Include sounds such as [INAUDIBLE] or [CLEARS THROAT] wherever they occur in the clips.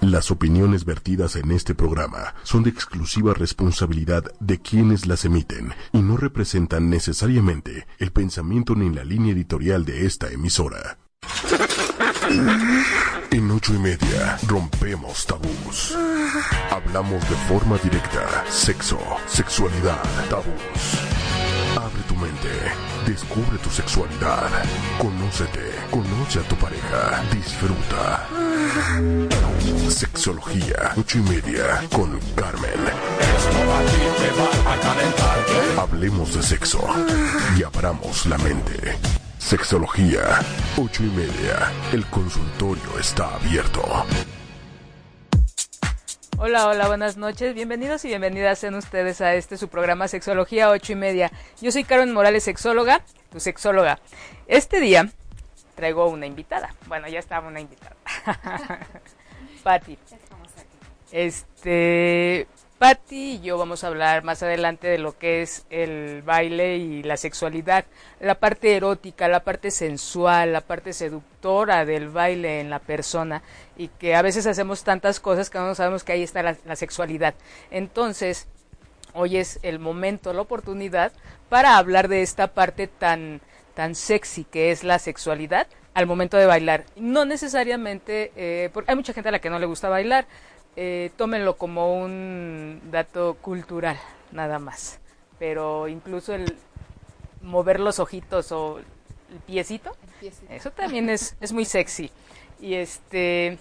Las opiniones vertidas en este programa son de exclusiva responsabilidad de quienes las emiten y no representan necesariamente el pensamiento ni la línea editorial de esta emisora. En ocho y media rompemos tabús. Hablamos de forma directa, sexo, sexualidad, tabús. Abre tu mente, descubre tu sexualidad, conócete, conoce a tu pareja, disfruta. Sexología, ocho y media, con Carmen. Hablemos de sexo y abramos la mente. Sexología, ocho y media. El consultorio está abierto. Hola, hola, buenas noches. Bienvenidos y bienvenidas sean ustedes a este su programa Sexología ocho y media. Yo soy Carmen Morales, sexóloga, tu sexóloga. Este día traigo una invitada. Bueno, ya estaba una invitada. [LAUGHS] Patti. Este, Patti y yo vamos a hablar más adelante de lo que es el baile y la sexualidad, la parte erótica, la parte sensual, la parte seductora del baile en la persona y que a veces hacemos tantas cosas que no sabemos que ahí está la, la sexualidad. Entonces, hoy es el momento, la oportunidad para hablar de esta parte tan tan sexy que es la sexualidad al momento de bailar. No necesariamente, eh, porque hay mucha gente a la que no le gusta bailar, eh, tómenlo como un dato cultural, nada más. Pero incluso el mover los ojitos o el piecito, eso también es, es muy sexy. Y este,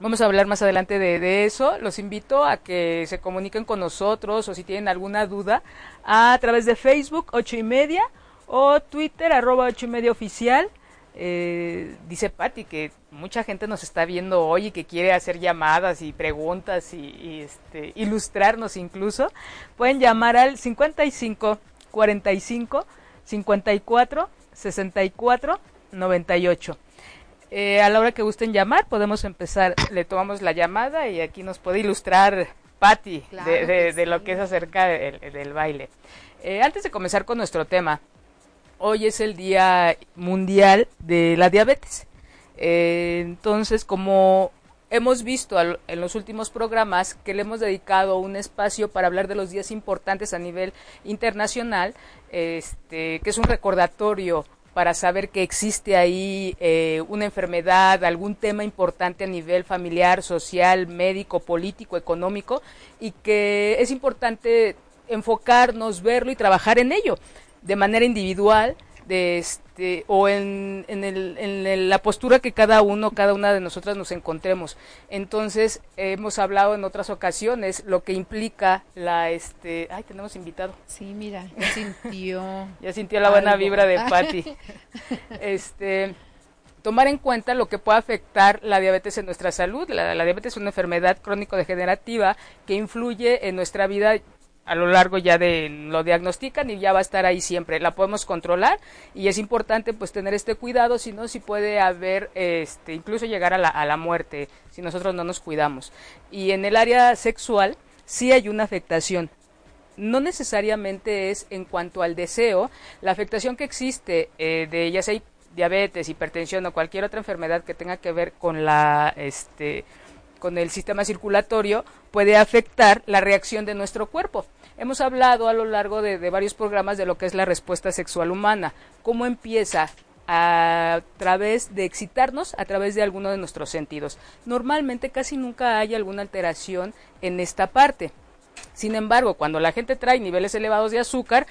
Vamos a hablar más adelante de, de, eso. Los invito a que se comuniquen con nosotros o si tienen alguna duda a través de Facebook, ocho y media, o Twitter, arroba ocho y media oficial. Eh, dice Patti que mucha gente nos está viendo hoy y que quiere hacer llamadas y preguntas y, y este, ilustrarnos incluso. Pueden llamar al 55 45 54 64 98. Eh, a la hora que gusten llamar, podemos empezar, le tomamos la llamada y aquí nos puede ilustrar Patti claro de, de, de, lo que es acerca del, del baile. Eh, antes de comenzar con nuestro tema, hoy es el Día Mundial de la Diabetes. Eh, entonces, como hemos visto al, en los últimos programas que le hemos dedicado un espacio para hablar de los días importantes a nivel internacional, este, que es un recordatorio para saber que existe ahí eh, una enfermedad, algún tema importante a nivel familiar, social, médico, político, económico, y que es importante enfocarnos, verlo y trabajar en ello de manera individual de este o en, en, el, en la postura que cada uno cada una de nosotras nos encontremos. Entonces hemos hablado en otras ocasiones lo que implica la este ay tenemos invitado. Sí mira ya sintió [LAUGHS] ya sintió la buena algo. vibra de [LAUGHS] Patti. Este tomar en cuenta lo que puede afectar la diabetes en nuestra salud. La, la diabetes es una enfermedad crónico degenerativa que influye en nuestra vida a lo largo ya de lo diagnostican y ya va a estar ahí siempre. La podemos controlar y es importante pues tener este cuidado, si no, si puede haber, este, incluso llegar a la, a la muerte si nosotros no nos cuidamos. Y en el área sexual sí hay una afectación. No necesariamente es en cuanto al deseo, la afectación que existe eh, de ya sea diabetes, hipertensión o cualquier otra enfermedad que tenga que ver con la este con el sistema circulatorio puede afectar la reacción de nuestro cuerpo. Hemos hablado a lo largo de, de, varios programas de lo que es la respuesta sexual humana, cómo empieza a través de excitarnos a través de alguno de nuestros sentidos. Normalmente casi nunca hay alguna alteración en esta parte. Sin embargo, cuando la gente trae niveles elevados de azúcar,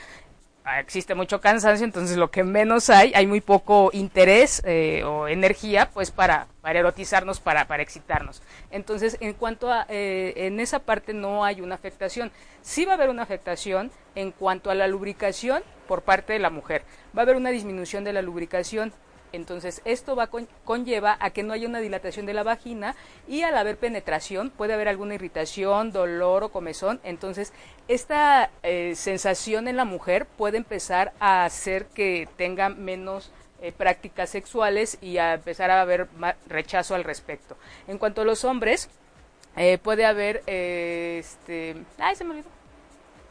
existe mucho cansancio, entonces lo que menos hay, hay muy poco interés eh, o energía, pues para, para erotizarnos, para, para excitarnos. Entonces, en cuanto a, eh, en esa parte no hay una afectación. Sí va a haber una afectación en cuanto a la lubricación por parte de la mujer. Va a haber una disminución de la lubricación. Entonces, esto va con, conlleva a que no haya una dilatación de la vagina y al haber penetración puede haber alguna irritación, dolor o comezón. Entonces, esta eh, sensación en la mujer puede empezar a hacer que tenga menos eh, prácticas sexuales y a empezar a haber rechazo al respecto. En cuanto a los hombres, eh, puede haber, este, ay, se me olvidó.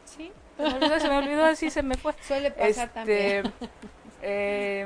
Sí, se me olvidó, se me olvidó, así se me fue. [LAUGHS] Suele pasar este, también. Eh,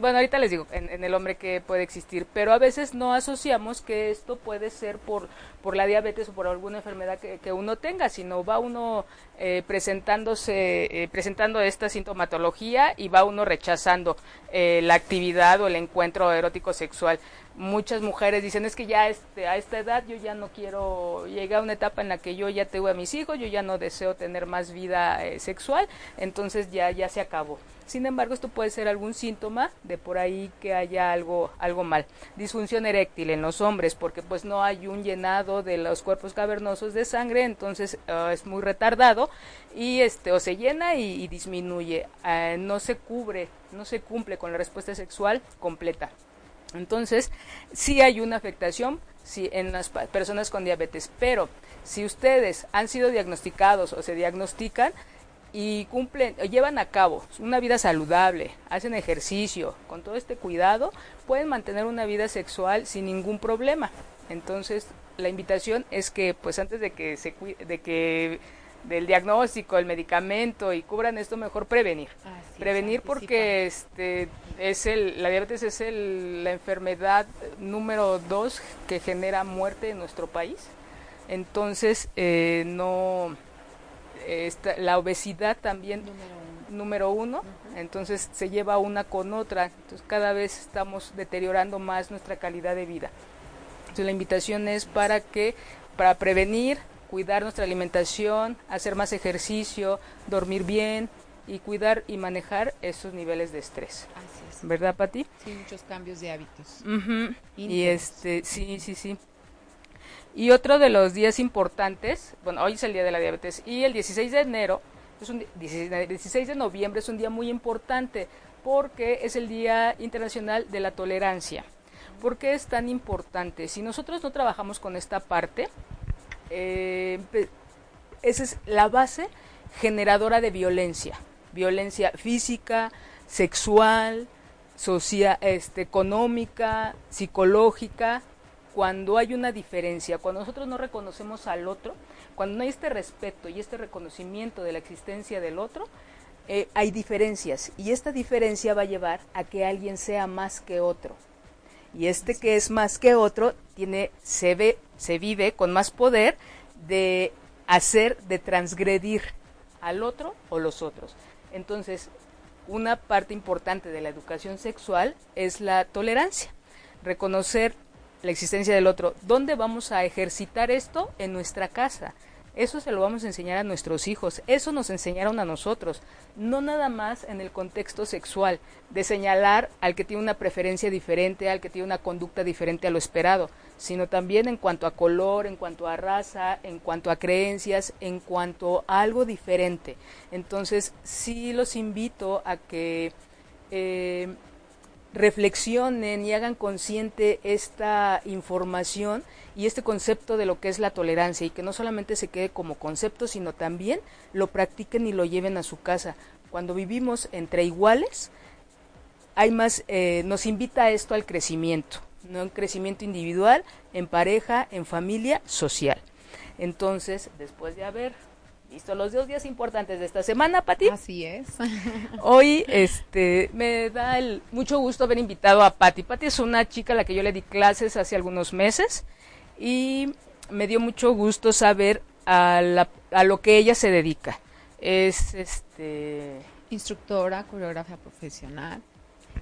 bueno, ahorita les digo en, en, el hombre que puede existir, pero a veces no asociamos que esto puede ser por, por la diabetes o por alguna enfermedad que, que uno tenga, sino va uno eh, presentándose, eh, presentando esta sintomatología y va uno rechazando eh, la actividad o el encuentro erótico sexual muchas mujeres dicen es que ya este, a esta edad yo ya no quiero llegar a una etapa en la que yo ya tengo a mis hijos, yo ya no deseo tener más vida eh, sexual, entonces ya ya se acabó. Sin embargo, esto puede ser algún síntoma de por ahí que haya algo algo mal. Disfunción eréctil en los hombres porque pues no hay un llenado de los cuerpos cavernosos de sangre, entonces uh, es muy retardado y este o se llena y, disminuye, uh, no se cubre, no se cumple con la respuesta sexual completa. Entonces, sí hay una afectación sí, en las personas con diabetes, pero si ustedes han sido diagnosticados o se diagnostican y cumplen, llevan a cabo una vida saludable, hacen ejercicio, con todo este cuidado, pueden mantener una vida sexual sin ningún problema. Entonces, la invitación es que, pues antes de que se de que del diagnóstico, el medicamento y cubran esto, mejor prevenir. Así prevenir es, porque este es el, la diabetes es el, la enfermedad número dos que genera muerte en nuestro país. Entonces, eh, no, esta, la obesidad también número uno, número uno uh -huh. entonces se lleva una con otra. Entonces, cada vez estamos deteriorando más nuestra calidad de vida. Entonces, la invitación es para que, para prevenir, cuidar nuestra alimentación, hacer más ejercicio, dormir bien y cuidar y manejar esos niveles de estrés. Así es. ¿Verdad, Pati? Sí, muchos cambios de hábitos. Uh -huh. Y este, sí, sí, sí. Y otro de los días importantes, bueno, hoy es el día de la diabetes y el 16 de enero, es un 16 de noviembre es un día muy importante porque es el Día Internacional de la Tolerancia. ¿Por qué es tan importante? Si nosotros no trabajamos con esta parte, eh, esa es la base generadora de violencia, violencia física, sexual, social, este, económica, psicológica, cuando hay una diferencia, cuando nosotros no reconocemos al otro, cuando no hay este respeto y este reconocimiento de la existencia del otro, eh, hay diferencias y esta diferencia va a llevar a que alguien sea más que otro. Y este que es más que otro tiene se ve se vive con más poder de hacer, de transgredir al otro o los otros. Entonces, una parte importante de la educación sexual es la tolerancia, reconocer la existencia del otro. ¿Dónde vamos a ejercitar esto? En nuestra casa. Eso se lo vamos a enseñar a nuestros hijos, eso nos enseñaron a nosotros, no nada más en el contexto sexual, de señalar al que tiene una preferencia diferente, al que tiene una conducta diferente a lo esperado, sino también en cuanto a color, en cuanto a raza, en cuanto a creencias, en cuanto a algo diferente. Entonces, sí los invito a que eh, reflexionen y hagan consciente esta información y este concepto de lo que es la tolerancia y que no solamente se quede como concepto, sino también lo practiquen y lo lleven a su casa. Cuando vivimos entre iguales, hay más, eh, nos invita a esto al crecimiento, no un crecimiento individual, en pareja, en familia, social. Entonces, después de haber visto los dos días importantes de esta semana, Pati. Así es. [LAUGHS] Hoy este me da el, mucho gusto haber invitado a Pati. Pati es una chica a la que yo le di clases hace algunos meses y me dio mucho gusto saber a, la, a lo que ella se dedica. Es este instructora, coreógrafa profesional.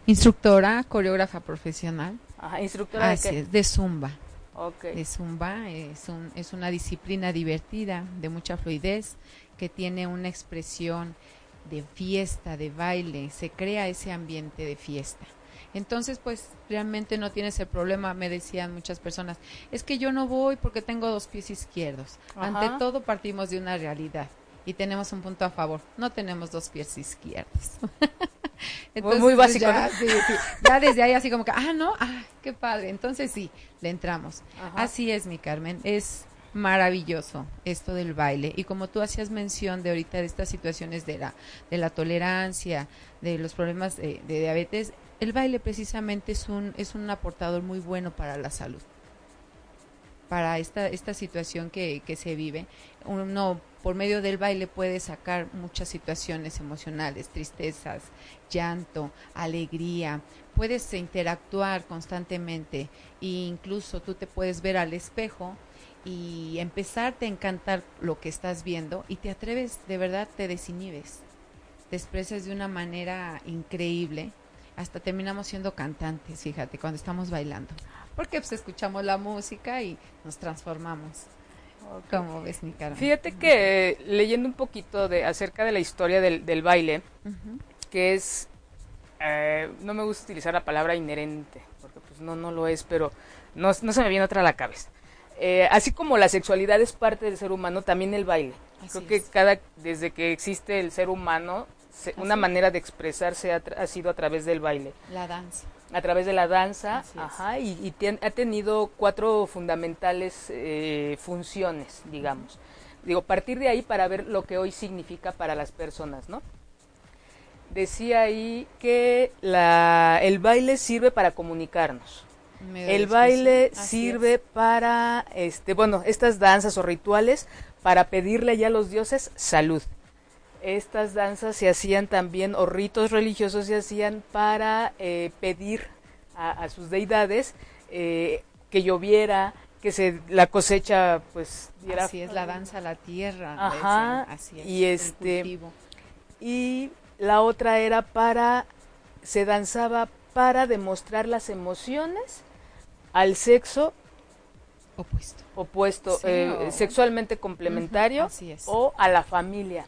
Instructora, coreógrafa profesional. Ajá, instructora Así de qué? es, de zumba. Okay. de zumba es, un, es una disciplina divertida, de mucha fluidez, que tiene una expresión de fiesta, de baile, se crea ese ambiente de fiesta. Entonces, pues realmente no tienes el problema, me decían muchas personas, es que yo no voy porque tengo dos pies izquierdos. Ajá. Ante todo partimos de una realidad y tenemos un punto a favor, no tenemos dos pies izquierdos. [LAUGHS] Entonces, muy básico. Ya, ¿no? sí, sí. ya, desde ahí así como que, ah, no, ah, qué padre. Entonces sí, le entramos. Ajá. Así es, mi Carmen, es maravilloso esto del baile. Y como tú hacías mención de ahorita de estas situaciones de la, de la tolerancia, de los problemas de, de diabetes, el baile precisamente es un, es un aportador muy bueno para la salud para esta, esta situación que, que se vive. Uno por medio del baile puedes sacar muchas situaciones emocionales, tristezas, llanto, alegría, puedes interactuar constantemente e incluso tú te puedes ver al espejo y empezarte a encantar lo que estás viendo y te atreves, de verdad te desinhibes, te expresas de una manera increíble, hasta terminamos siendo cantantes, fíjate, cuando estamos bailando, porque pues escuchamos la música y nos transformamos. ¿Cómo ves, mi Fíjate que leyendo un poquito de acerca de la historia del, baile, que es, eh, no me gusta utilizar la palabra inherente, porque pues no, no lo es, pero no, no se me viene otra a la cabeza. Eh, así como la sexualidad es parte del ser humano, también el baile. Creo que cada, desde que existe el ser humano, una manera de expresarse ha, sido a través del baile. La danza. A través de la danza, ajá, y, ha tenido cuatro fundamentales eh, funciones, digamos. Digo, partir de ahí para ver lo que hoy significa para las personas, ¿no? Decía ahí que la, el baile sirve para comunicarnos el baile sirve para, este, bueno, estas danzas o rituales para pedirle ya a los dioses salud. Estas danzas se hacían también, o ritos religiosos se hacían para eh, pedir a, sus deidades eh, que lloviera, que se la cosecha pues diera así es la danza a la tierra ajá así es, y este y la otra era para se danzaba para demostrar las emociones al sexo opuesto, opuesto eh, sexualmente complementario o a la familia.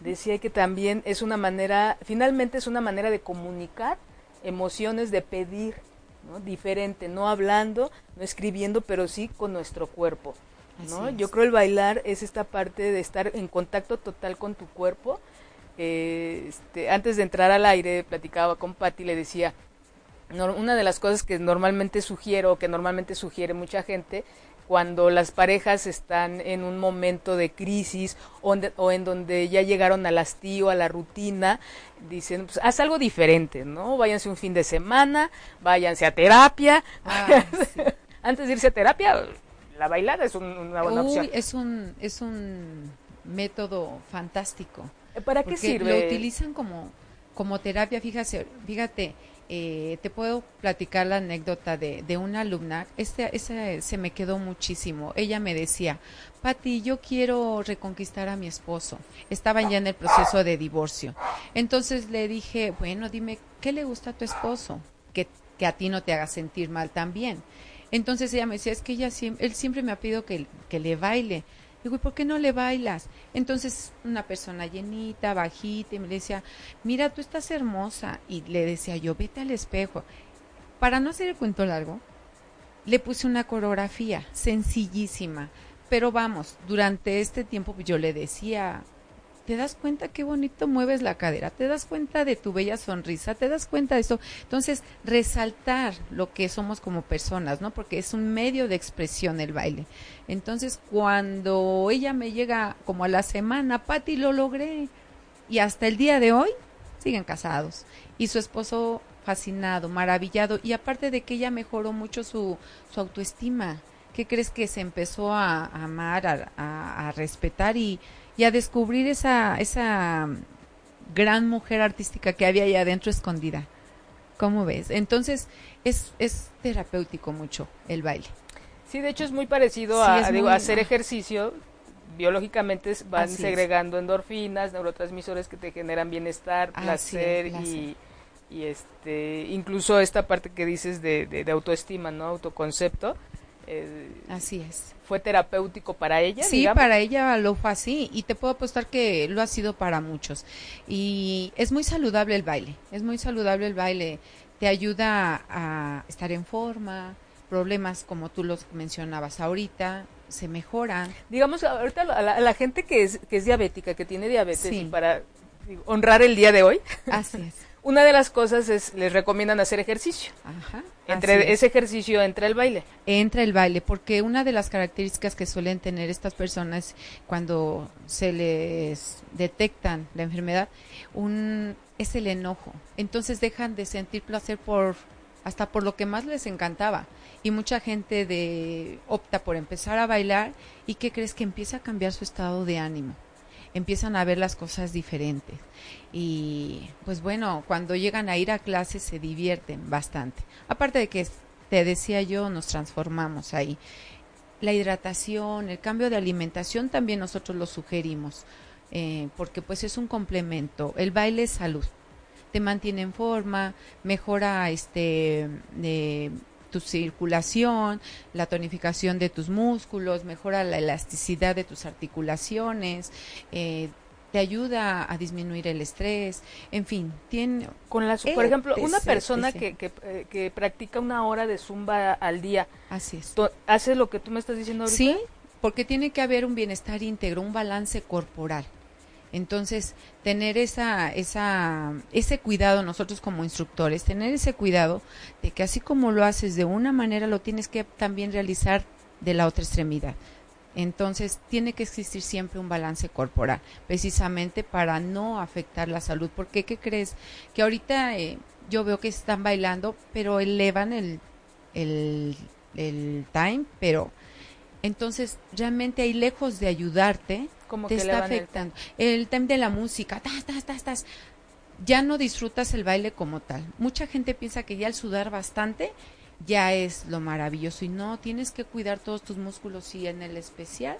Decía que también es una manera, finalmente es una manera de comunicar emociones, de pedir, ¿no? diferente, no hablando, no escribiendo, pero sí con nuestro cuerpo. ¿no? Yo creo el bailar es esta parte de estar en contacto total con tu cuerpo. Eh, este, antes de entrar al aire, platicaba con Patti, le decía, una de las cosas que normalmente sugiero, que normalmente sugiere mucha gente, cuando las parejas están en un momento de crisis o, en donde ya llegaron al hastío, a la rutina, dicen, pues haz algo diferente, ¿no? Váyanse un fin de semana, váyanse a terapia. Ah, [LAUGHS] Antes de irse a terapia, la bailada es una buena opción. Es un, es un método fantástico. ¿Para qué sirve? Lo utilizan como, como terapia, fíjate, fíjate eh, te puedo platicar la anécdota de, de una alumna, este, ese se me quedó muchísimo. Ella me decía, Pati, yo quiero reconquistar a mi esposo. Estaban ya en el proceso de divorcio. Entonces le dije, bueno, dime, ¿qué le gusta a tu esposo? Que, que a ti no te haga sentir mal también. Entonces ella me decía, es que ella, él siempre me ha pedido que, que le baile. Digo, ¿y por qué no le bailas? Entonces, una persona llenita, bajita, y me decía, mira, tú estás hermosa. Y le decía yo, vete al espejo. Para no hacer el cuento largo, le puse una coreografía sencillísima. Pero vamos, durante este tiempo yo le decía, te das cuenta qué bonito mueves la cadera, te das cuenta de tu bella sonrisa, te das cuenta de eso. Entonces, resaltar lo que somos como personas, ¿no? Porque es un medio de expresión el baile. Entonces, cuando ella me llega como a la semana, Pati, lo logré. Y hasta el día de hoy siguen casados. Y su esposo fascinado, maravillado. Y aparte de que ella mejoró mucho su, su autoestima. ¿Qué crees que se empezó a, amar, a respetar y y a descubrir esa, esa gran mujer artística que había ahí adentro escondida. ¿Cómo ves? Entonces, es, es terapéutico mucho el baile. Sí, de hecho es muy parecido a, hacer ejercicio. Biológicamente van segregando endorfinas, neurotransmisores que te generan bienestar, placer, y, y, este, incluso esta parte que dices de, de, de autoestima, ¿no? Autoconcepto eh, así es. ¿Fue terapéutico para ella? Sí, para ella lo fue así y te puedo apostar que lo ha sido para muchos. Y es muy saludable el baile, es muy saludable el baile, te ayuda a estar en forma, problemas como tú los mencionabas ahorita, se mejoran. Digamos, ahorita la, la gente que es, que es diabética, que tiene diabetes, y para honrar el día de hoy. Así es. [LAUGHS] Una de las cosas es, les recomiendan hacer ejercicio. Ajá. Entre ese ejercicio entra el baile. Entra el baile, porque una de las características que suelen tener estas personas cuando se les detectan la enfermedad, un, es el enojo. Entonces dejan de sentir placer por hasta por lo que más les encantaba. Y mucha gente de opta por empezar a bailar y ¿qué crees que empieza a cambiar su estado de ánimo? Empiezan a ver las cosas diferentes. Y pues bueno, cuando llegan a ir a clases se divierten bastante. Aparte de que te decía yo, nos transformamos ahí. La hidratación, el cambio de alimentación también nosotros lo sugerimos, eh, porque pues es un complemento. El baile es salud te mantiene en forma, mejora este eh, tu circulación, la tonificación de tus músculos, mejora la elasticidad de tus articulaciones, eh, te ayuda a disminuir el estrés, en fin, tiene... Con la, por ejemplo, una persona que, que, eh, que, practica una hora de zumba al día, Así es. ¿hace lo que tú me estás diciendo ahorita? Sí, porque tiene que haber un bienestar íntegro, un balance corporal. Entonces, tener esa, esa, ese cuidado nosotros como instructores, tener ese cuidado de que así como lo haces de una manera, lo tienes que también realizar de la otra extremidad. Entonces, tiene que existir siempre un balance corporal, precisamente para no afectar la salud. Porque, ¿qué crees? Que ahorita eh, yo veo que están bailando, pero elevan el, el, el time, pero entonces realmente ahí lejos de ayudarte, te está afectando. El... tema de la música, tas, tas, tas, tas, ya no disfrutas el baile como tal. Mucha gente piensa que ya al sudar bastante ya es lo maravilloso y no, tienes que cuidar todos tus músculos y en el especial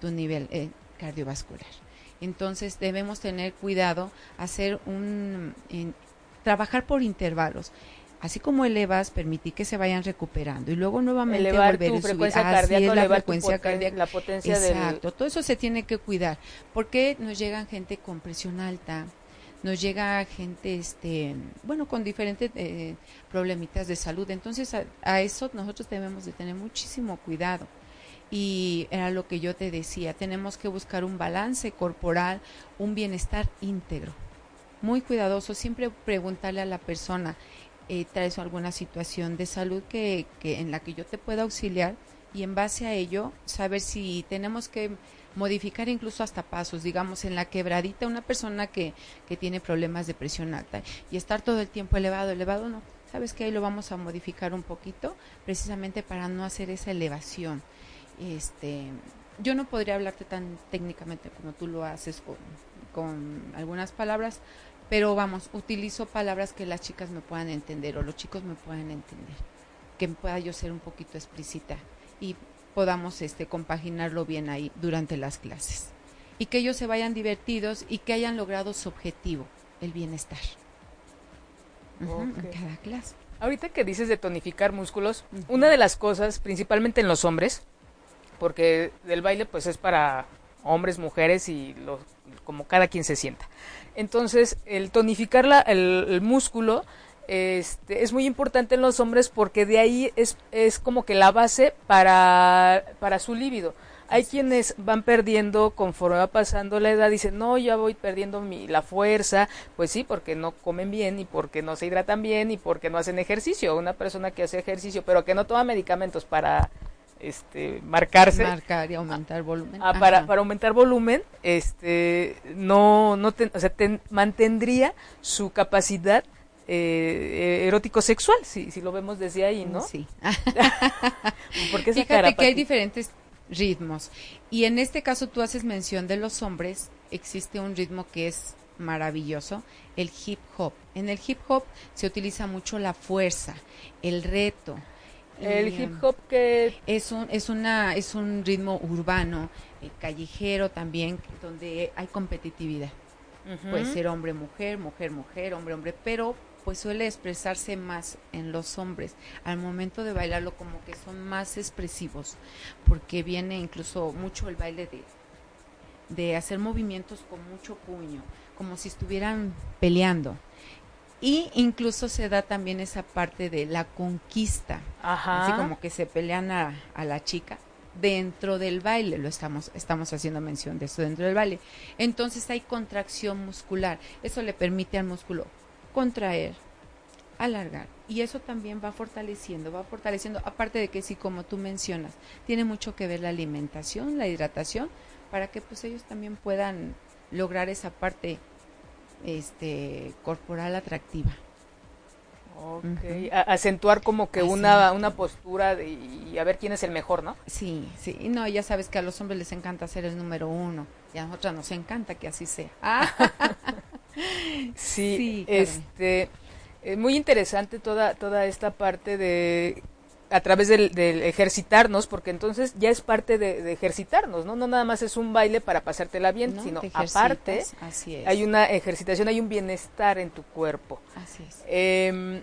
tu nivel eh, cardiovascular. Entonces debemos tener cuidado, hacer un, trabajar por intervalos así como elevas, permití que se vayan recuperando y luego nuevamente elevar volver tu frecuencia cardíaca, la frecuencia cardíaca, la potencia Exacto, todo eso se tiene que cuidar, porque nos llegan gente con presión alta, nos llega gente, este, bueno, con diferentes eh, problemitas de salud, entonces a, a eso nosotros debemos de tener muchísimo cuidado. Y era lo que yo te decía, tenemos que buscar un balance corporal, un bienestar íntegro. Muy cuidadoso, siempre preguntarle a la persona, eh, traes alguna situación de salud que, en la que yo te pueda auxiliar y en base a ello saber si tenemos que modificar incluso hasta pasos, digamos, en la quebradita, una persona que, que tiene problemas de presión alta y estar todo el tiempo elevado, elevado, no, sabes que ahí lo vamos a modificar un poquito precisamente para no hacer esa elevación. Este, yo no podría hablarte tan técnicamente como tú lo haces con algunas palabras, pero vamos, utilizo palabras que las chicas me puedan entender o los chicos me puedan entender, que pueda yo ser un poquito explícita y podamos este compaginarlo bien ahí durante las clases y que ellos se vayan divertidos y que hayan logrado su objetivo, el bienestar. En cada clase. Ahorita que dices de tonificar músculos, una de las cosas, principalmente en los hombres, porque el baile pues es para hombres, mujeres y los, como cada quien se sienta. Entonces, el tonificar la, el, músculo este, es muy importante en los hombres porque de ahí es, es como que la base para, para su líbido. Hay quienes van perdiendo conforme va pasando la edad, dicen, no, ya voy perdiendo mi, la fuerza, pues sí, porque no comen bien y porque no se hidratan bien y porque no hacen ejercicio. Una persona que hace ejercicio pero que no toma medicamentos para este marcarse. Marcar y aumentar volumen. ah, para, para aumentar volumen este no no o sea, mantendría su capacidad eh, erótico sexual si, si lo vemos desde ahí no sí. [LAUGHS] [LAUGHS] Porque fíjate que hay diferentes ritmos. Y en este caso tú haces mención de los hombres existe un ritmo que es maravilloso, el hip hop. En el hip hop se utiliza mucho la fuerza, el reto, el hip hop que es un es una es un ritmo urbano, eh, callejero también donde hay competitividad. Puede ser hombre mujer, mujer mujer, hombre hombre, pero pues suele expresarse más en los hombres. Al momento de bailarlo como que son más expresivos, porque viene incluso mucho el baile de de hacer movimientos con mucho puño, como si estuvieran peleando. Y incluso se da también esa parte de la conquista, así como que se pelean a, la chica dentro del baile, lo estamos, estamos haciendo mención de eso dentro del baile. Entonces hay contracción muscular, eso le permite al músculo contraer, alargar, y eso también va fortaleciendo, va fortaleciendo, aparte de que sí, como tú mencionas, tiene mucho que ver la alimentación, la hidratación, para que pues ellos también puedan lograr esa parte este corporal atractiva. Ok, acentuar como que una, una postura de, y a ver quién es el mejor, ¿no? Sí, sí, no, ya sabes que a los hombres les encanta ser el número uno y a nosotras nos encanta que así sea. [LAUGHS] sí, este, es muy interesante toda, toda esta parte de a través del, ejercitarnos, porque entonces ya es parte de, ejercitarnos, ¿no? No nada más es un baile para pasártela bien, sino aparte hay una ejercitación, hay un bienestar en tu cuerpo. Así es. Em,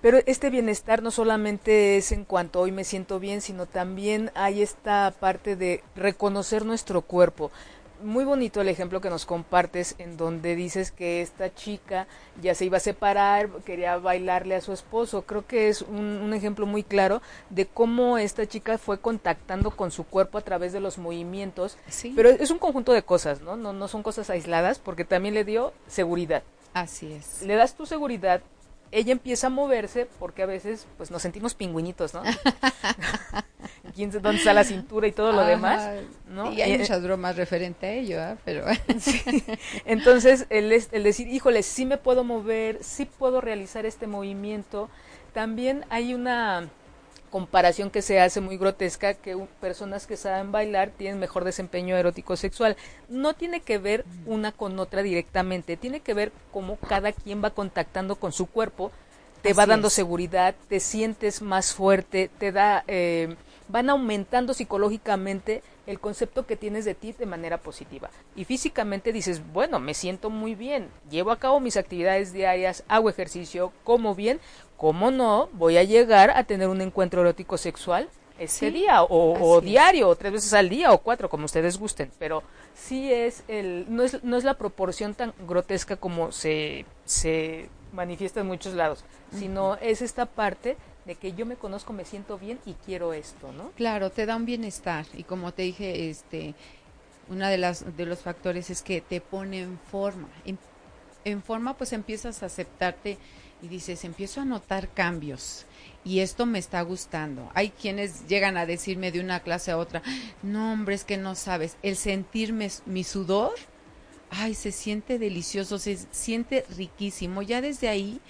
pero este bienestar no solamente es en cuanto hoy me siento bien, sino también hay esta parte de reconocer nuestro cuerpo muy bonito el ejemplo que nos compartes en donde dices que esta chica ya se iba a separar, quería bailarle a su esposo. Creo que es un, ejemplo muy claro de cómo esta chica fue contactando con su cuerpo a través de los movimientos. Pero es un conjunto de cosas, ¿no? ¿no? No son cosas aisladas porque también le dio seguridad. Así es. Le das tu seguridad, ella empieza a moverse porque a veces pues nos sentimos pingüinitos, ¿no? [LAUGHS] ¿Quién dónde está la cintura y todo lo demás? ¿no? Y hay eh, muchas bromas referente a ello, ¿eh? pero [LAUGHS] entonces el, el decir, híjole, sí me puedo mover, sí puedo realizar este movimiento. También hay una comparación que se hace muy grotesca que personas que saben bailar tienen mejor desempeño erótico sexual. No tiene que ver una con otra directamente, tiene que ver cómo cada quien va contactando con su cuerpo, te va dando seguridad, te sientes más fuerte, te da, eh, van aumentando psicológicamente el concepto que tienes de ti de manera positiva. Y físicamente dices, bueno, me siento muy bien, llevo a cabo mis actividades diarias, hago ejercicio, como bien, ¿cómo no voy a llegar a tener un encuentro erótico sexual ese día o, diario o tres veces al día o cuatro como ustedes gusten. Pero sí es el no es no es la proporción tan grotesca como se se manifiesta en muchos lados sino es esta parte de que yo me conozco me siento bien y quiero esto no claro te da un bienestar. Y como te dije este una de las de los factores es que te pone en forma. En, en forma pues empiezas a aceptarte y dices, empiezo a notar cambios y esto me está gustando. Hay quienes llegan a decirme de una clase a otra, no hombre, es que no sabes, el sentirme mi sudor, ay, se siente delicioso, se siente riquísimo. Ya desde ahí,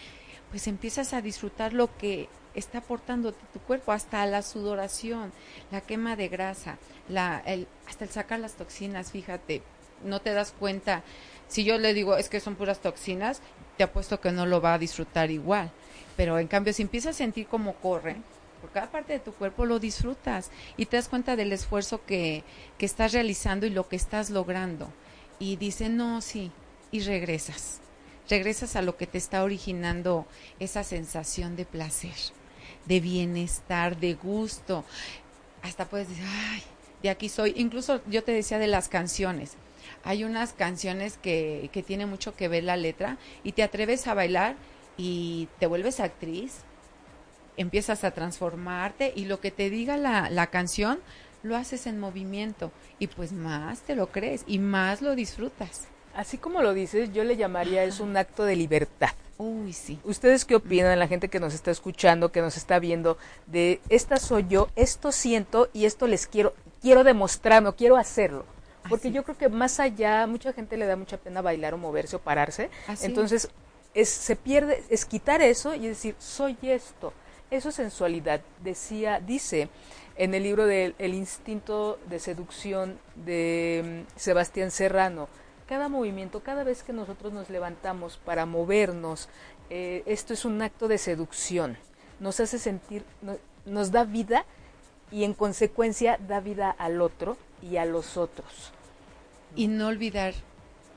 pues empiezas a disfrutar lo que está aportando tu cuerpo, hasta la sudoración, la quema de grasa, la, el, hasta el sacar las toxinas, fíjate, no te das cuenta. Si yo le digo, es que son puras toxinas, te apuesto que no lo va a disfrutar igual. Pero en cambio, si empiezas a sentir cómo corre, por cada parte de tu cuerpo lo disfrutas y te das cuenta del esfuerzo que, que estás realizando y lo que estás logrando. Y dice, no, sí, y regresas. Regresas a lo que te está originando esa sensación de placer, de bienestar, de gusto. Hasta puedes decir, ay, de aquí soy. Incluso yo te decía de las canciones hay unas canciones que, que tiene mucho que ver la letra y te atreves a bailar y te vuelves actriz, empiezas a transformarte y lo que te diga la, la canción lo haces en movimiento y pues más te lo crees y más lo disfrutas. Así como lo dices, yo le llamaría es un acto de libertad. Uy, sí. ¿Ustedes qué opinan, la gente que nos está escuchando, que nos está viendo, de esta soy yo, esto siento y esto les quiero, quiero demostrarme, quiero hacerlo? Porque yo creo que más allá, mucha gente le da mucha pena bailar o moverse o pararse. Entonces, es, se pierde, es quitar eso y decir, soy esto. Eso es sensualidad. Decía, dice en el libro del El instinto de seducción de mm, Sebastián Serrano, cada movimiento, cada vez que nosotros nos levantamos para movernos, eh, esto es un acto de seducción. Nos hace sentir, nos da vida y en consecuencia da vida al otro y a los otros. Y no olvidar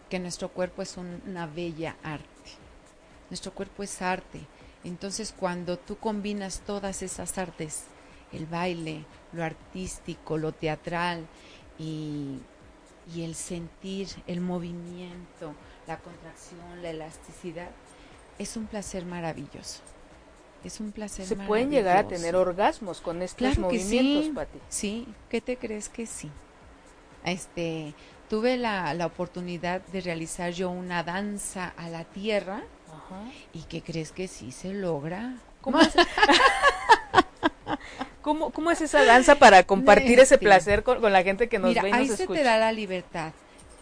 que nuestro cuerpo es una bella arte. Nuestro cuerpo es arte. Entonces cuando tú combinas todas esas artes, el baile, lo artístico, lo teatral y, y el sentir, el movimiento, la contracción, la elasticidad, es un placer maravilloso. Es un placer. Se pueden llegar a tener orgasmos con estos movimientos, Pati. Sí, ¿qué te crees que sí? Este, tuve la, la oportunidad de realizar yo una danza a la tierra. ¿Y qué crees que sí se logra? ¿Cómo es, [LAUGHS] ¿Cómo, es esa danza para compartir ese este, placer con, la gente que nos ve y nos ahí se te da la libertad.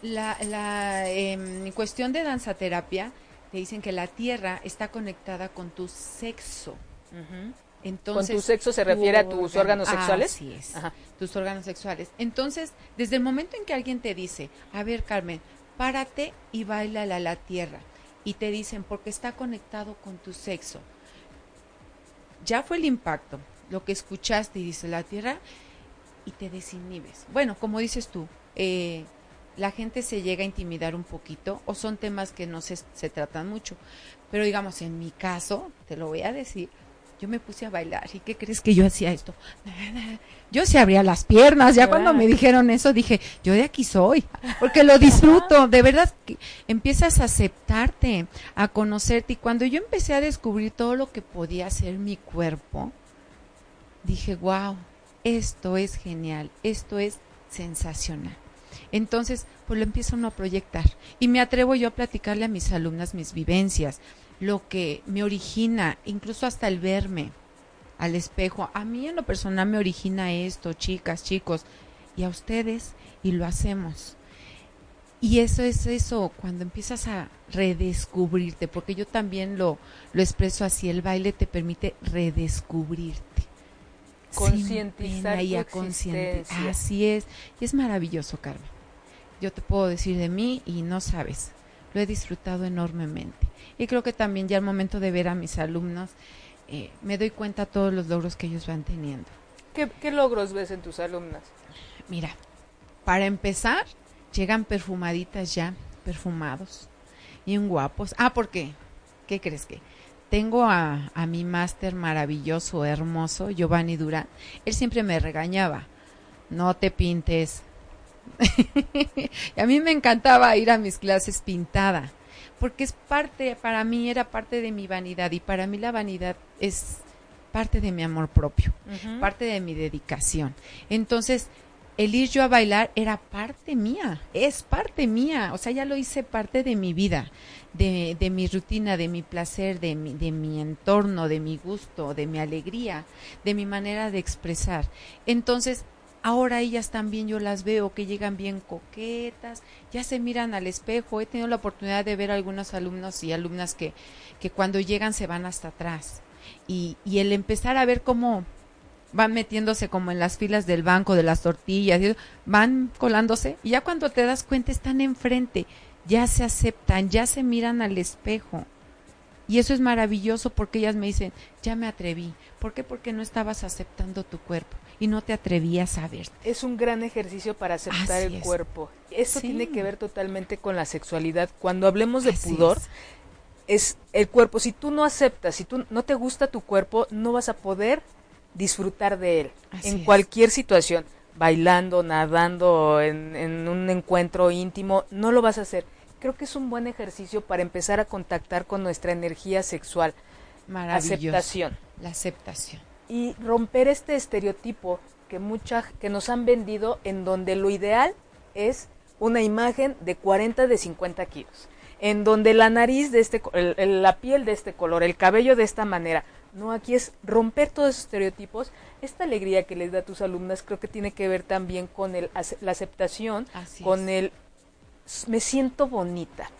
La, la em, cuestión de danza terapia te dicen que la tierra está conectada con tu sexo. Entonces, ¿Con tu sexo se refiere a tus órganos sexuales? Así es, tus órganos sexuales. Entonces, desde el momento en que alguien te dice, a ver Carmen, párate y baila a la tierra, y te dicen, porque está conectado con tu sexo, ya fue el impacto, lo que escuchaste y dice la tierra, y te desinhibes. Bueno, como dices tú, eh, la gente se llega a intimidar un poquito o son temas que no se, se tratan mucho. Pero digamos, en mi caso, te lo voy a decir, yo me puse a bailar. ¿Y qué crees que yo hacía esto? Yo se abría las piernas. Ya cuando me dijeron eso dije, yo de aquí soy, porque lo disfruto. De verdad, que empiezas a aceptarte, a conocerte. Y cuando yo empecé a descubrir todo lo que podía hacer mi cuerpo, dije, wow, esto es genial, esto es sensacional. Entonces, pues lo empiezo uno a proyectar. Y me atrevo yo a platicarle a mis alumnas mis vivencias, lo que me origina, incluso hasta el verme al espejo. A mí en lo personal me origina esto, chicas, chicos, y a ustedes, y lo hacemos. Y eso es eso, cuando empiezas a redescubrirte, porque yo también lo, lo expreso así, el baile te permite redescubrirte concientizar y a Así es, y es maravilloso, Carmen. Yo te puedo decir de mí y no sabes, lo he disfrutado enormemente. Y creo que también ya al momento de ver a mis alumnos, eh, me doy cuenta de todos los logros que ellos van teniendo. ¿Qué, ¿Qué logros ves en tus alumnas? Mira, para empezar, llegan perfumaditas ya, perfumados, y en guapos. Ah, ¿por qué? ¿Qué crees que? tengo a, a mi máster maravilloso, hermoso, Giovanni Durán. Él siempre me regañaba, no te pintes. Y a mí me encantaba ir a mis clases pintada, porque es parte, para mí era parte de mi vanidad y para mí la vanidad es parte de mi amor propio, parte de mi dedicación. Entonces, el ir yo a bailar era parte mía, es parte mía, o sea, ya lo hice parte de mi vida de, de mi rutina, de mi placer, de mi, de mi entorno, de mi gusto, de mi alegría, de mi manera de expresar. Entonces, ahora ellas también yo las veo que llegan bien coquetas, ya se miran al espejo. He tenido la oportunidad de ver algunos alumnos y alumnas que, que cuando llegan se van hasta atrás. Y, y el empezar a ver cómo van metiéndose como en las filas del banco de las tortillas, van colándose y ya cuando te das cuenta están enfrente ya se aceptan, ya se miran al espejo. Y eso es maravilloso porque ellas me dicen, ya me atreví. ¿Por qué? Porque no estabas aceptando tu cuerpo y no te atrevías a verte. Es un gran ejercicio para aceptar el cuerpo. Eso tiene que ver totalmente con la sexualidad. Cuando hablemos de pudor, es. el cuerpo. Si tú no aceptas, si tú no te gusta tu cuerpo, no vas a poder disfrutar de él en cualquier situación bailando, nadando, en, en, un encuentro íntimo, no lo vas a hacer creo que es un buen ejercicio para empezar a contactar con nuestra energía sexual. Aceptación. La aceptación. Y romper este estereotipo que mucha, que nos han vendido en donde lo ideal es una imagen de 40 de 50 kilos, en donde la nariz de este, la piel de este color, el cabello de esta manera. No, aquí es romper todos esos estereotipos. Esta alegría que les da a tus alumnas creo que tiene que ver también con el, la aceptación, con el me siento bonita.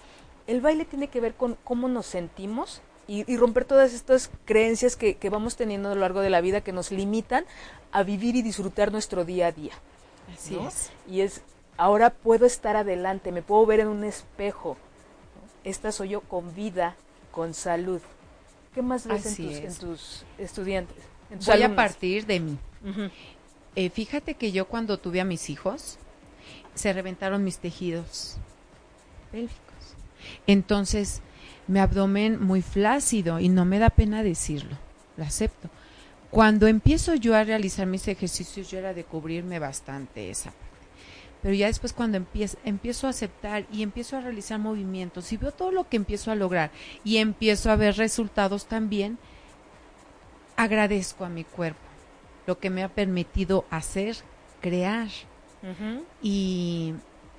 El baile tiene que ver con cómo nos sentimos y, romper todas estas creencias que, vamos teniendo a lo largo de la vida que nos limitan a vivir y disfrutar nuestro día a día. Así es. Y es, ahora puedo estar adelante, me puedo ver en un espejo. Esta soy yo con vida, con salud. ¿Qué más ves en tus, estudiantes? Voy a partir de mí. Eh, fíjate que yo cuando tuve a mis hijos, se reventaron mis tejidos pélvicos. Entonces, mi abdomen muy flácido y no me da pena decirlo, lo acepto. Cuando empiezo yo a realizar mis ejercicios, yo era de cubrirme bastante esa parte. Pero ya después cuando empiezo, empiezo a aceptar y empiezo a realizar movimientos y veo todo lo que empiezo a lograr y empiezo a ver resultados también, agradezco a mi cuerpo lo que me ha permitido hacer, crear y,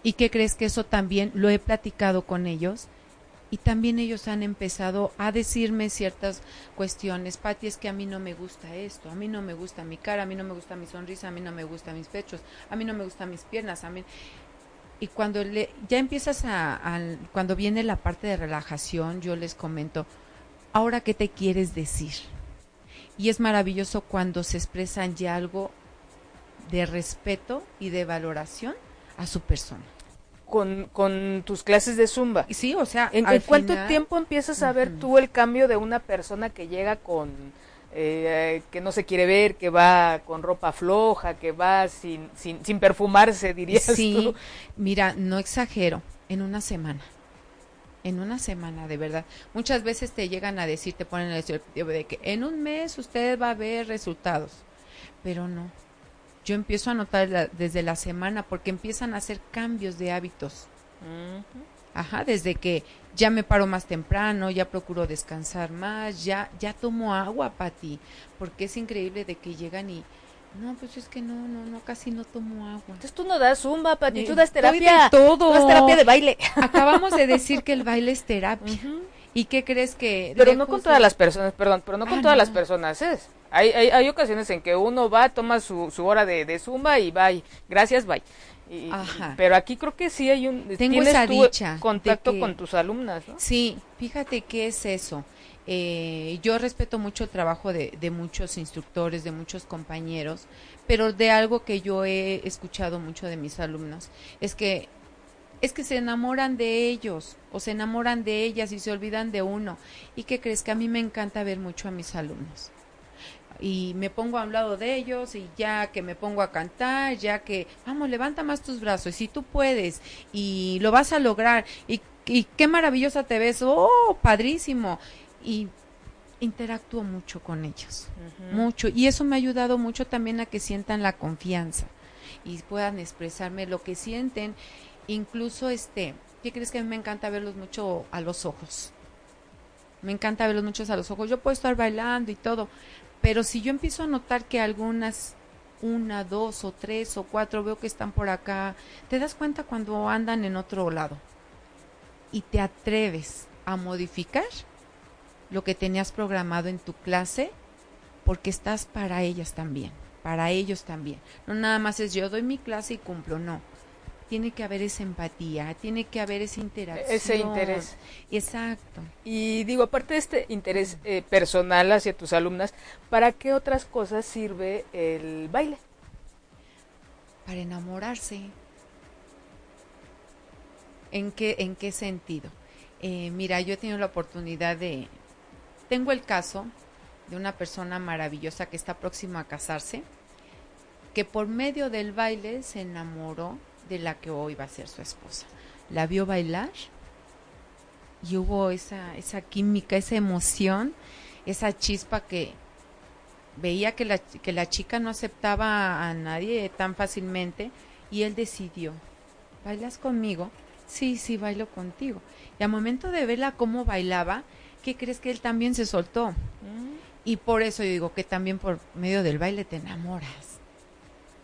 ¿Y qué crees que eso también lo he platicado con ellos? Y también ellos han empezado a decirme ciertas cuestiones. Pati, es que a mí no me gusta esto, a mí no me gusta mi cara, a mí no me gusta mi sonrisa, a mí no me gustan mis pechos, a mí no me gustan mis piernas, a mí... y cuando le, ya empiezas a, cuando viene la parte de relajación, yo les comento, ahora qué te quieres decir. Y es maravilloso cuando se expresan ya algo de respeto y de valoración a su persona. Con, con tus clases de zumba. Sí, o sea, ¿en, cuánto tiempo empiezas a ver tú el cambio de una persona que llega con eh, que no se quiere ver, que va con ropa floja, que va sin, sin, sin perfumarse, dirías sí, mira, no exagero, en una semana. En una semana, de verdad. Muchas veces te llegan a decir, te ponen el de que en un mes usted va a ver resultados. Pero no. Yo empiezo a notar desde la semana porque empiezan a hacer cambios de hábitos. Ajá, desde que ya me paro más temprano, ya procuro descansar más, ya ya tomo agua, Pati, porque es increíble de que llegan y no, pues es que no, no, no, casi no tomo agua. Entonces tú no das zumba, Pati, tú das terapia. todo. das terapia de baile. [LAUGHS] Acabamos de decir que el baile es terapia. ¿Y qué crees que...? Pero no con todas las personas, perdón, pero no con ah, todas las personas es. Hay, hay, hay, ocasiones en que uno va, toma su, su hora de, de zumba y va, gracias, bye. Pero aquí creo que sí hay un... Tengo esa dicha. Contacto con tus alumnas, ¿no? Sí, fíjate qué es eso. Eh, yo respeto mucho el trabajo de, de, muchos instructores, de muchos compañeros, pero de algo que yo he escuchado mucho de mis alumnos es que es que se enamoran de ellos o se enamoran de ellas y se olvidan de uno. ¿Y qué crees que a mí me encanta ver mucho a mis alumnos? Y me pongo a un lado de ellos y ya que me pongo a cantar, ya que, vamos, levanta más tus brazos y si tú puedes y lo vas a lograr y, qué maravillosa te ves, oh, padrísimo. Y interactúo mucho con ellos, mucho. Y eso me ha ayudado mucho también a que sientan la confianza y puedan expresarme lo que sienten. Incluso, este, ¿qué crees que a mí me encanta verlos mucho a los ojos? Me encanta verlos mucho a los ojos. Yo puedo estar bailando y todo, pero si yo empiezo a notar que algunas, una, dos o tres o cuatro, veo que están por acá, te das cuenta cuando andan en otro lado y te atreves a modificar lo que tenías programado en tu clase porque estás para ellas también, para ellos también. No nada más es yo doy mi clase y cumplo, no tiene que haber esa empatía, tiene que haber esa interacción. Ese interés. Exacto. Y digo, aparte de este interés eh, personal hacia tus alumnas, ¿para qué otras cosas sirve el baile? Para enamorarse. ¿En qué, en qué sentido? Eh, mira, yo he tenido la oportunidad de... Tengo el caso de una persona maravillosa que está próxima a casarse, que por medio del baile se enamoró de la que hoy va a ser su esposa. La vio bailar y hubo esa, esa química, esa emoción, esa chispa que veía que la, que la chica no aceptaba a nadie tan fácilmente y él decidió, ¿bailas conmigo? Sí, sí, bailo contigo. Y al momento de verla cómo bailaba, ¿qué crees que él también se soltó? Mm. Y por eso yo digo que también por medio del baile te enamoras.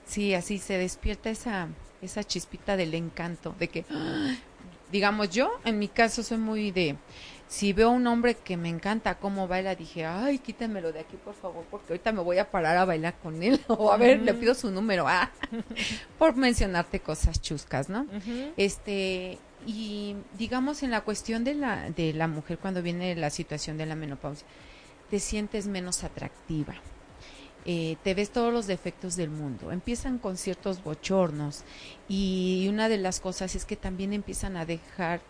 Sí, así se despierta esa, esa chispita del encanto, de que, digamos, yo en mi caso soy muy de, si veo un hombre que me encanta cómo baila, dije, ay, quítemelo de aquí, por favor, porque ahorita me voy a parar a bailar con él, [LAUGHS] o a ver, le pido su número, ah, [LAUGHS] por mencionarte cosas chuscas, ¿no? Este, y digamos en la cuestión de la, de la mujer cuando viene la situación de la menopausia, te sientes menos atractiva eh, te ves todos los defectos del mundo. Empiezan con ciertos bochornos y una de las cosas es que también empiezan a dejar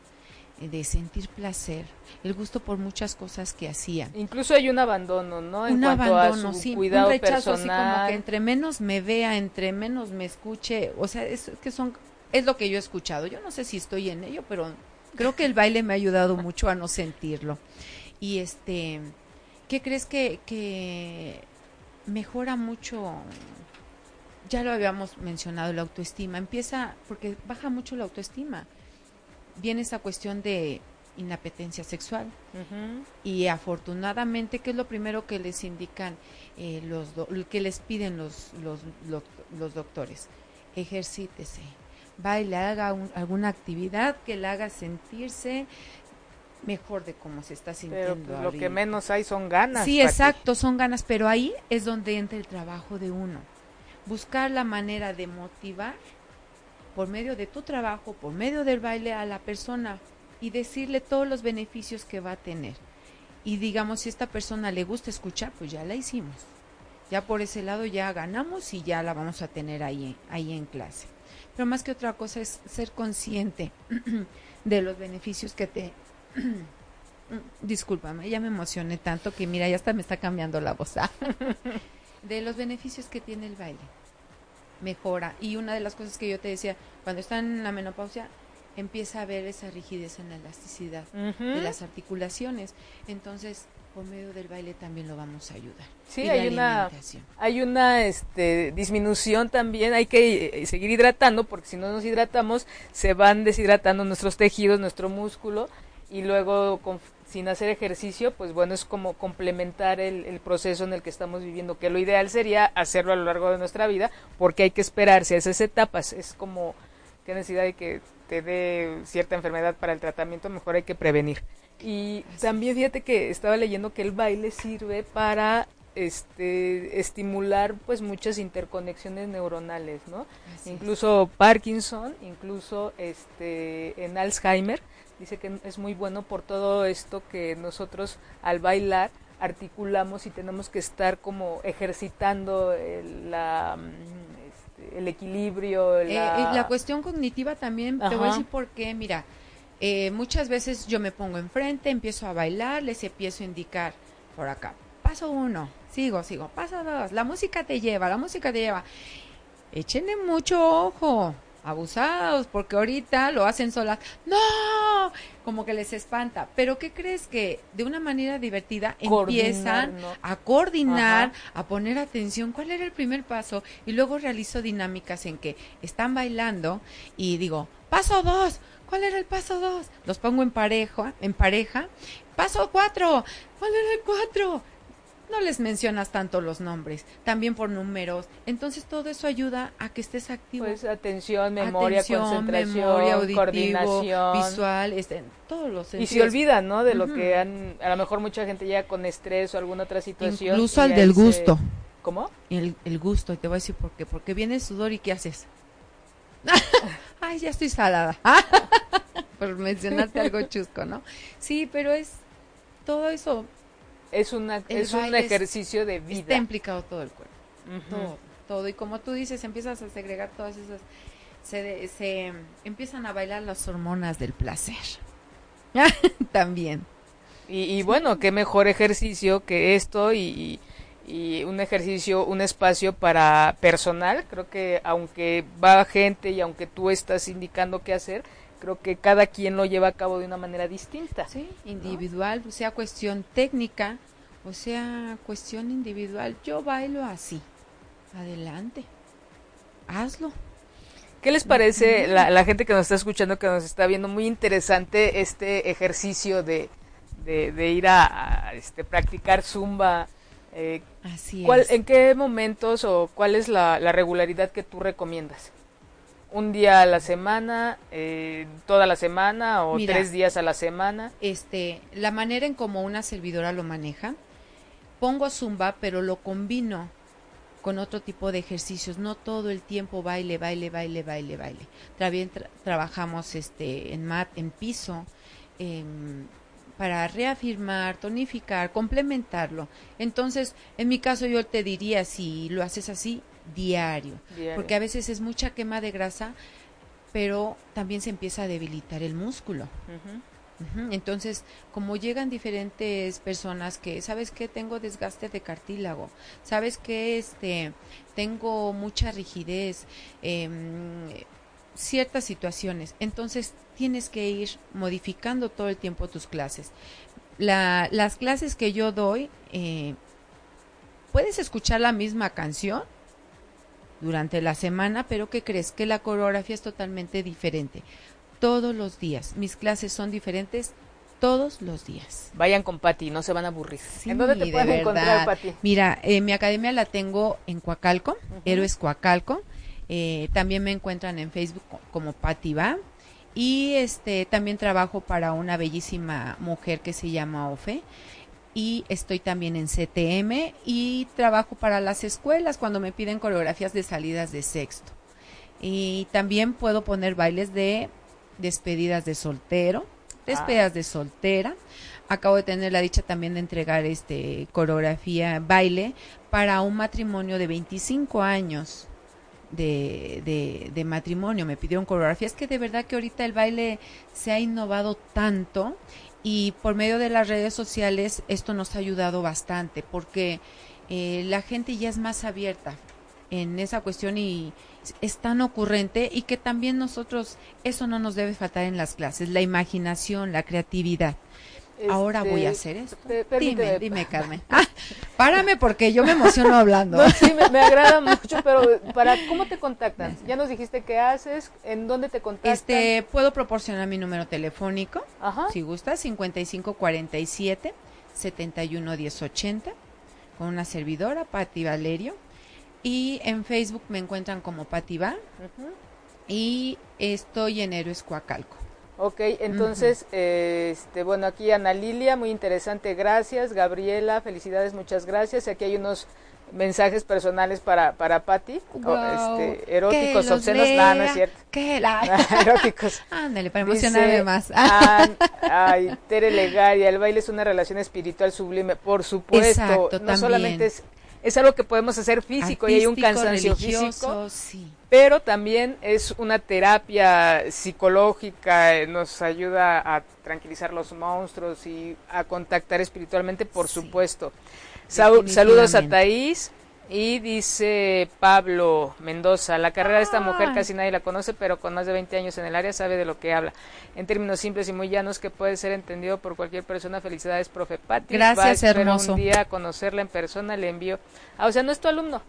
eh, de sentir placer, el gusto por muchas cosas que hacían. Incluso hay un abandono, ¿no? En un abandono, a sí, cuidado un rechazo así como que entre menos me vea, entre menos me escuche, o sea, es que son es lo que yo he escuchado. Yo no sé si estoy en ello, pero creo que el baile me ha ayudado mucho a no sentirlo. Y este, ¿qué crees que que mejora mucho, ya lo habíamos mencionado, la autoestima, empieza, porque baja mucho la autoestima. Viene esa cuestión de inapetencia sexual. Y afortunadamente, ¿qué es lo primero que les indican eh, los que les piden los, los, los, doctores? Ejercítese, baile, haga alguna actividad que le haga sentirse mejor de cómo se está sintiendo. Pero pues, lo que menos hay son ganas. Sí, exacto, son ganas, pero ahí es donde entra el trabajo de uno. Buscar la manera de motivar por medio de tu trabajo, por medio del baile a la persona y decirle todos los beneficios que va a tener. Y digamos, si a esta persona le gusta escuchar, pues ya la hicimos. Ya por ese lado ya ganamos y ya la vamos a tener ahí, ahí en clase. Pero más que otra cosa es ser consciente [CLEARS THROAT] de los beneficios que te... [CLEARS THROAT] Discúlpame, ya me emocioné tanto que mira, ya hasta me está cambiando la voz. [LAUGHS] de los beneficios que tiene el baile. Mejora. Y una de las cosas que yo te decía, cuando están en la menopausia, empieza a ver esa rigidez en la elasticidad de las articulaciones. Entonces, por medio del baile también lo vamos a ayudar. Sí, hay una, hay una este, disminución también, hay que eh, seguir hidratando porque si no nos hidratamos se van deshidratando nuestros tejidos, nuestro músculo y luego sin hacer ejercicio, pues bueno, es como complementar el, el, proceso en el que estamos viviendo, que lo ideal sería hacerlo a lo largo de nuestra vida porque hay que esperarse a esas etapas, es como qué necesidad de que te dé cierta enfermedad para el tratamiento, mejor hay que prevenir. Y también fíjate que estaba leyendo que el baile sirve para este estimular pues muchas interconexiones neuronales, ¿no? incluso Parkinson, incluso este en Alzheimer, dice que es muy bueno por todo esto que nosotros al bailar articulamos y tenemos que estar como ejercitando el, la mm, este, el equilibrio. Eh, la... la cuestión cognitiva también, te voy a decir por qué, mira, eh, muchas veces yo me pongo enfrente, empiezo a bailar, les empiezo a indicar por acá. Paso uno, sigo, sigo. Paso dos, la música te lleva, la música te lleva. Échenle mucho ojo, abusados, porque ahorita lo hacen solas. ¡No! Como que les espanta. Pero ¿qué crees que de una manera divertida empiezan a coordinar, a poner atención? ¿Cuál era el primer paso? Y luego realizo dinámicas en que están bailando y digo, paso dos, ¿Cuál era el paso dos? Los pongo en pareja, en pareja. Paso cuatro. ¿Cuál era el cuatro? No les mencionas tanto los nombres, también por números. Entonces todo eso ayuda a que estés activo. Pues atención, memoria, concentración, memoria, coordinación, visual, este, todos los Y se olvidan, ¿no? De lo que han, a lo mejor mucha gente llega con estrés o alguna otra situación. Incluso al del gusto. ¿Cómo? El, el gusto, y te voy a decir por qué. Porque viene el sudor y ¿qué haces? [LAUGHS] Ay, ya estoy salada. [LAUGHS] Por mencionarte algo chusco, ¿no? Sí, pero es todo eso. Es, una, es un ejercicio de vida. Está implicado todo el cuerpo. Todo, todo. Y como tú dices, empiezas a segregar todas esas. Se, se empiezan a bailar las hormonas del placer. [LAUGHS] También. Y, y bueno, qué mejor ejercicio que esto y y un ejercicio, un espacio para personal. Creo que aunque va gente y aunque tú estás indicando qué hacer, creo que cada quien lo lleva a cabo de una manera distinta. Sí, individual, o sea cuestión técnica, o sea cuestión individual. Yo bailo así. Adelante. Hazlo. ¿Qué les parece la, la, gente que nos está escuchando, que nos está viendo? Muy interesante este ejercicio de, de, ir a, a, este, practicar zumba eh, Así ¿cuál, ¿En qué momentos o cuál es la, regularidad que tú recomiendas? ¿Un día a la semana, eh, toda la semana o tres días a la semana? Este, la manera en como una servidora lo maneja, pongo zumba, pero lo combino con otro tipo de ejercicios, no todo el tiempo baile, baile, baile, baile, baile. También trabajamos este en mat, en piso, en para reafirmar, tonificar, complementarlo. Entonces, en mi caso yo te diría, si lo haces así, diario, porque a veces es mucha quema de grasa, pero también se empieza a debilitar el músculo. Entonces, como llegan diferentes personas que, ¿sabes qué? Tengo desgaste de cartílago, ¿sabes qué? Este, tengo mucha rigidez, eh, ciertas situaciones. Entonces tienes que ir modificando todo el tiempo tus clases. La, las clases que yo doy, eh, puedes escuchar la misma canción durante la semana, pero ¿qué crees? Que la coreografía es totalmente diferente. Todos los días. Mis clases son diferentes todos los días. Vayan con Patti, no se van a aburrir. ¿En dónde te pueden encontrar, Patti? Mira, eh, mi academia la tengo en Coacalco, Héroes Coacalco. Eh, también me encuentran en Facebook como Patti Va. Y este también trabajo para una bellísima mujer que se llama Ofe. Y estoy también en CTM y trabajo para las escuelas cuando me piden coreografías de salidas de sexto. Y también puedo poner bailes de despedidas de soltero, despedidas de soltera. Acabo de tener la dicha también de entregar este coreografía baile para un matrimonio de 25 años de, de, de matrimonio. Me pidieron coreografía. Es que de verdad que ahorita el baile se ha innovado tanto y por medio de las redes sociales esto nos ha ayudado bastante porque eh, la gente ya es más abierta en esa cuestión y es tan ocurrente y que también nosotros eso no nos debe faltar en las clases, la imaginación, la creatividad. Ahora voy a este, hacer esto. dime, dime, Carmen. [LAUGHS] Ah, párame porque yo me emociono hablando. No, sí, me, [LAUGHS] agrada mucho, pero para ¿cómo te contactan? Ya nos dijiste qué haces, en dónde te contactan. Este, puedo proporcionar mi número telefónico, Ajá. si gusta, 5547 711080 con una servidora, Patti Valerio. Y en Facebook me encuentran como Patti Va. Y estoy en Héroes Coacalco. Ok, entonces, este, bueno, aquí Ana Lilia, muy interesante, gracias. Gabriela, felicidades, muchas gracias. Aquí hay unos mensajes personales para, para Patti, este, eróticos, obscenos, nada, no es cierto. ¿Qué? La... [LAUGHS] eróticos. [LAUGHS] Ándale, para emocionarme más. [LAUGHS] ay, Tere Legaria, el baile es una relación espiritual sublime, por supuesto. no solamente es es algo que podemos hacer físico y hay un cansancio físico, pero también es una terapia psicológica, eh, nos ayuda a tranquilizar los monstruos y a contactar espiritualmente, por supuesto. saludos a Thaís. Y dice Pablo Mendoza, la carrera de esta mujer casi nadie la conoce, pero con más de 20 años en el área sabe de lo que habla. En términos simples y muy llanos que puede ser entendido por cualquier persona. Felicidades, profe Patti. Gracias, hermoso. un día conocerla en persona, le envío. Ah, o sea, ¿no es tu alumno?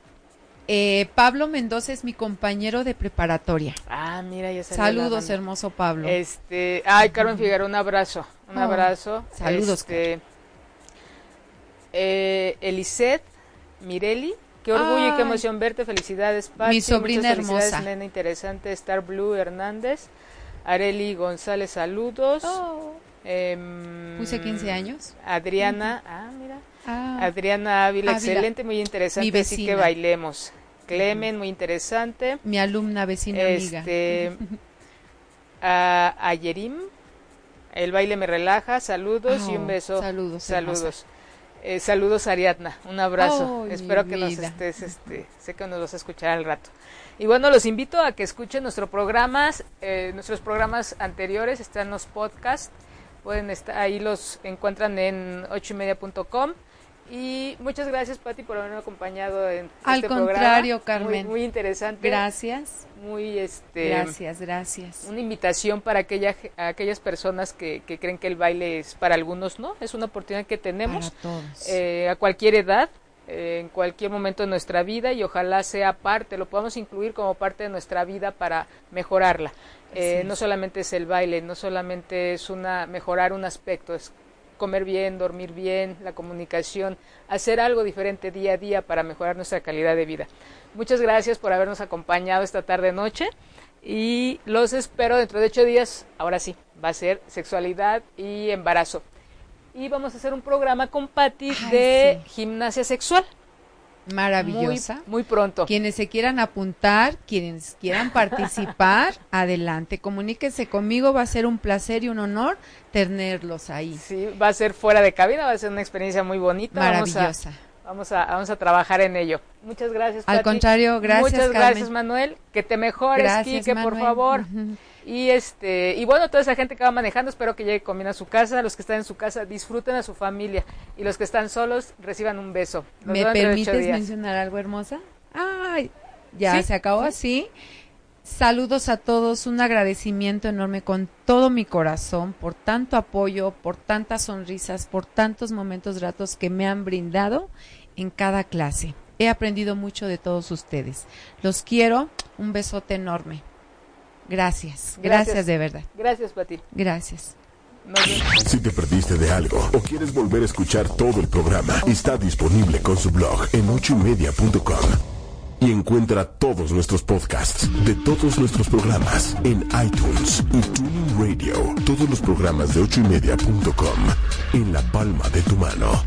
Eh, Pablo Mendoza es mi compañero de preparatoria. Ah, mira, ya Saludos, hermoso Pablo. Este, ay, Carmen Figueroa, un abrazo, un oh, abrazo. Saludos. Este, eh, Elisette Mirelli, Qué orgullo y qué emoción verte. Felicidades, Pati. Mi sobrina Muchas hermosa. Felicidades, nena interesante. Star Blue Hernández. Areli González, saludos. Oh. Eh, Puse 15 años. Adriana, ah, mira. Ah. Adriana Ávila, excelente, muy interesante. Así que bailemos. Clemen, muy interesante. Mi alumna, vecina este, amiga. a, Ayerim, el baile me relaja. Saludos y un oh, beso. Saludos. Saludos. Eh, saludos Ariadna, un abrazo. Espero que nos estés, este, sé que nos vas a escuchar al rato. Y bueno, los invito a que escuchen nuestros programas, eh, nuestros programas anteriores están los podcasts, pueden estar ahí los encuentran en ochoymedia.com y muchas gracias, Patti, por haberme acompañado en Al este contrario, programa. Carmen. Muy, interesante. Gracias. Muy, este... Gracias, gracias. Una invitación para aquella, aquellas personas que, que, creen que el baile es para algunos, ¿no? Es una oportunidad que tenemos. Para todos. Eh, a cualquier edad, eh, en cualquier momento de nuestra vida y ojalá sea parte, lo podamos incluir como parte de nuestra vida para mejorarla. Eh, no solamente es el baile, no solamente es una mejorar un aspecto, es comer bien, dormir bien, la comunicación, hacer algo diferente día a día para mejorar nuestra calidad de vida. Muchas gracias por habernos acompañado esta tarde noche y los espero dentro de ocho días. Ahora sí, va a ser sexualidad y embarazo. Y vamos a hacer un programa con Patti de gimnasia sexual maravillosa. Muy, pronto. Quienes se quieran apuntar, quienes quieran [LAUGHS] participar, adelante, comuníquense conmigo, va a ser un placer y un honor tenerlos ahí. Sí, va a ser fuera de cabina, va a ser una experiencia muy bonita. Maravillosa. Vamos a, vamos a, trabajar en ello. Muchas gracias. Al contrario, gracias. Muchas gracias, Manuel. Que te mejores, gracias, por favor. Y este, y bueno, toda esa gente que va manejando, espero que llegue con bien a su casa. Los que están en su casa, disfruten a su familia. Y los que están solos, reciban un beso. ¿Me permites mencionar algo hermosa? Ay, ya se acabó así. Saludos a todos, un agradecimiento enorme con todo mi corazón por tanto apoyo, por tantas sonrisas, por tantos momentos gratos que me han brindado en cada clase. He aprendido mucho de todos ustedes. Los quiero, un besote enorme. Gracias, gracias, de verdad. Gracias, Pati. Gracias. Si te perdiste de algo o quieres volver a escuchar todo el programa, está disponible con su blog en ochoymedia.com. Y encuentra todos nuestros podcasts de todos nuestros programas en iTunes y Tuning Radio. Todos los programas de ochoymedia.com en la palma de tu mano.